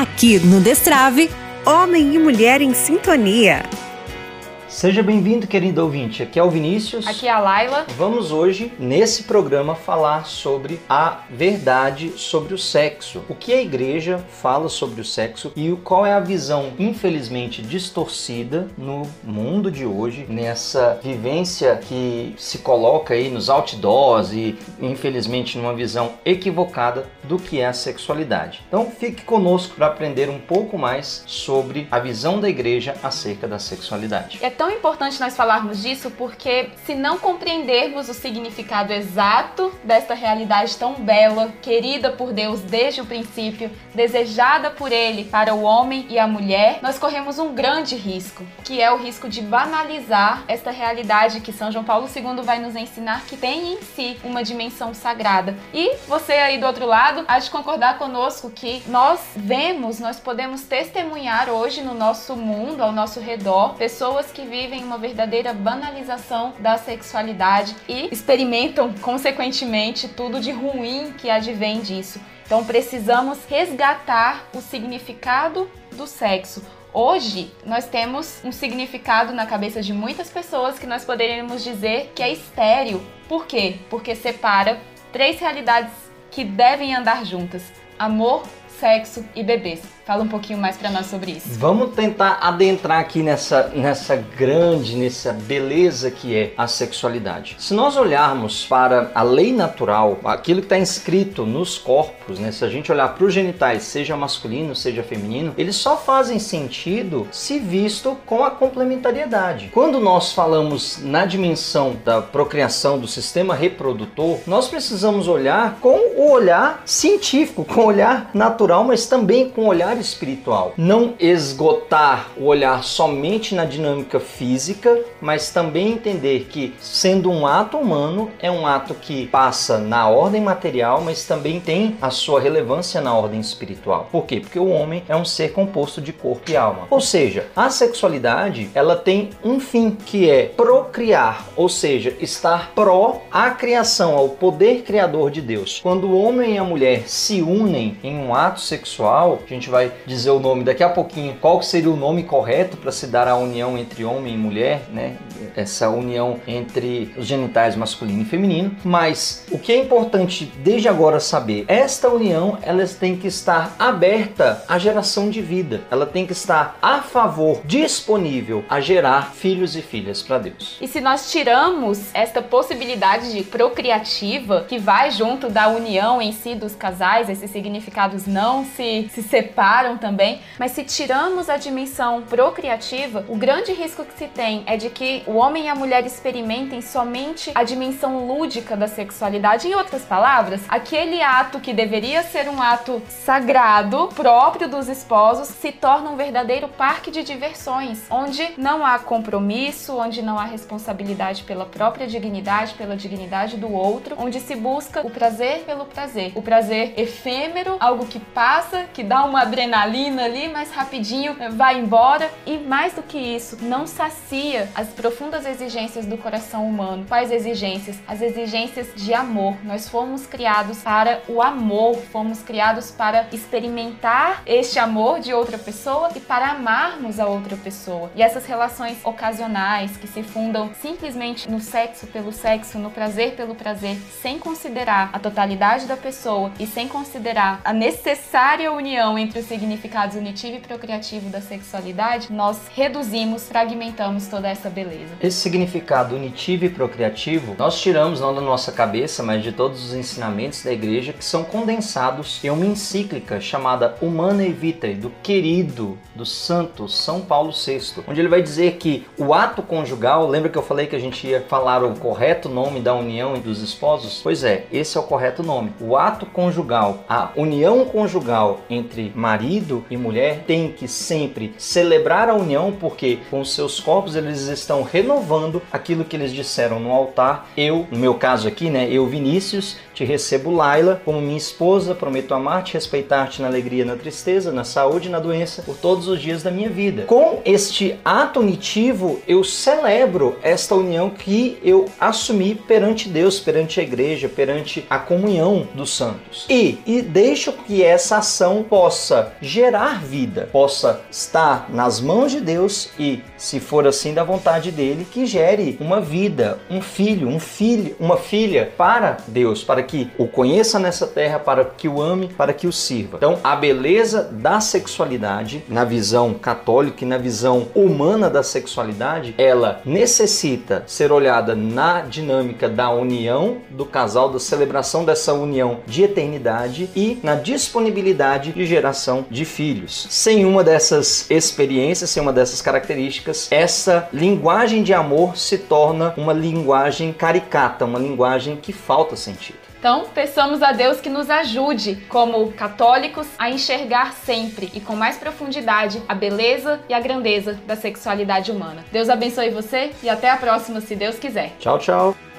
Aqui no Destrave, Homem e Mulher em Sintonia. Seja bem-vindo, querido ouvinte. Aqui é o Vinícius. Aqui é a Laila. Vamos hoje, nesse programa, falar sobre a verdade sobre o sexo. O que a igreja fala sobre o sexo e qual é a visão, infelizmente, distorcida no mundo de hoje, nessa vivência que se coloca aí nos outdoors e, infelizmente, numa visão equivocada do que é a sexualidade. Então, fique conosco para aprender um pouco mais sobre a visão da igreja acerca da sexualidade. É tão importante nós falarmos disso porque, se não compreendermos o significado exato desta realidade tão bela, querida por Deus desde o princípio, desejada por Ele para o homem e a mulher, nós corremos um grande risco, que é o risco de banalizar esta realidade que São João Paulo II vai nos ensinar que tem em si uma dimensão sagrada. E você aí do outro lado há de concordar conosco que nós vemos, nós podemos testemunhar hoje no nosso mundo, ao nosso redor, pessoas que vivem uma verdadeira banalização da sexualidade e experimentam, consequentemente, tudo de ruim que advém disso. Então precisamos resgatar o significado do sexo. Hoje nós temos um significado na cabeça de muitas pessoas que nós poderíamos dizer que é estéreo. Por quê? Porque separa três realidades que devem andar juntas: amor, sexo e bebês. Fala um pouquinho mais para nós sobre isso. Vamos tentar adentrar aqui nessa, nessa grande, nessa beleza que é a sexualidade. Se nós olharmos para a lei natural, aquilo que está inscrito nos corpos, né? se a gente olhar para os genitais, seja masculino, seja feminino, eles só fazem sentido se visto com a complementariedade. Quando nós falamos na dimensão da procriação do sistema reprodutor, nós precisamos olhar com o olhar científico, com o olhar natural, mas também com o olhar espiritual. Não esgotar o olhar somente na dinâmica física, mas também entender que, sendo um ato humano, é um ato que passa na ordem material, mas também tem a sua relevância na ordem espiritual. Por quê? Porque o homem é um ser composto de corpo e alma. Ou seja, a sexualidade, ela tem um fim, que é procriar, ou seja, estar pró à criação, ao poder criador de Deus. Quando o homem e a mulher se unem em um ato sexual, a gente vai dizer o nome daqui a pouquinho, qual seria o nome correto para se dar a união entre homem e mulher, né? Essa união entre os genitais masculino e feminino. Mas o que é importante desde agora saber, esta união ela tem que estar aberta à geração de vida. Ela tem que estar a favor, disponível a gerar filhos e filhas para Deus. E se nós tiramos esta possibilidade de procriativa que vai junto da união em si dos casais, esses significados não se, se separam também, mas se tiramos a dimensão procriativa, o grande risco que se tem é de que o homem e a mulher experimentem somente a dimensão lúdica da sexualidade. Em outras palavras, aquele ato que deveria ser um ato sagrado, próprio dos esposos, se torna um verdadeiro parque de diversões, onde não há compromisso, onde não há responsabilidade pela própria dignidade, pela dignidade do outro, onde se busca o prazer pelo prazer, o prazer efêmero, algo que passa, que dá uma adrenalina ali, mas rapidinho vai embora. E mais do que isso, não sacia as profundas exigências do coração humano. Quais exigências? As exigências de amor. Nós fomos criados para o amor, fomos criados para experimentar este amor de outra pessoa e para amarmos a outra pessoa. E essas relações ocasionais que se fundam simplesmente no sexo pelo sexo, no prazer pelo prazer, sem considerar a totalidade da pessoa e sem considerar a necessária união entre os significados unitivo e procriativo da sexualidade, nós reduzimos, fragmentamos toda essa beleza. Esse significado unitivo e procriativo, nós tiramos não da nossa cabeça, mas de todos os ensinamentos da igreja que são condensados em uma encíclica chamada Humanae Vitae, do querido, do santo São Paulo VI, onde ele vai dizer que o ato conjugal, lembra que eu falei que a gente ia falar o correto nome da união dos esposos? Pois é, esse é o correto nome. O ato conjugal, a união conjugal entre marido e mulher têm que sempre celebrar a união porque com seus corpos eles estão renovando aquilo que eles disseram no altar. Eu, no meu caso aqui, né, eu Vinícius, te recebo Laila como minha esposa, prometo amar-te, respeitar-te na alegria, na tristeza, na saúde e na doença por todos os dias da minha vida. Com este ato unitivo, eu celebro esta união que eu assumi perante Deus, perante a igreja, perante a comunhão dos santos. E, e deixo que essa ação possa gerar vida, possa estar nas mãos de Deus e, se for assim da vontade dele, que gere uma vida, um filho, um filho, uma filha para Deus, para que o conheça nessa terra, para que o ame, para que o sirva. Então, a beleza da sexualidade, na visão católica e na visão humana da sexualidade, ela necessita ser olhada na dinâmica da união do casal, da celebração dessa união de eternidade e na disponibilidade de geração de filhos. Sem uma dessas experiências, sem uma dessas características, essa linguagem de amor se torna uma linguagem caricata, uma linguagem que falta sentido. Então, peçamos a Deus que nos ajude, como católicos, a enxergar sempre e com mais profundidade a beleza e a grandeza da sexualidade humana. Deus abençoe você e até a próxima, se Deus quiser. Tchau, tchau.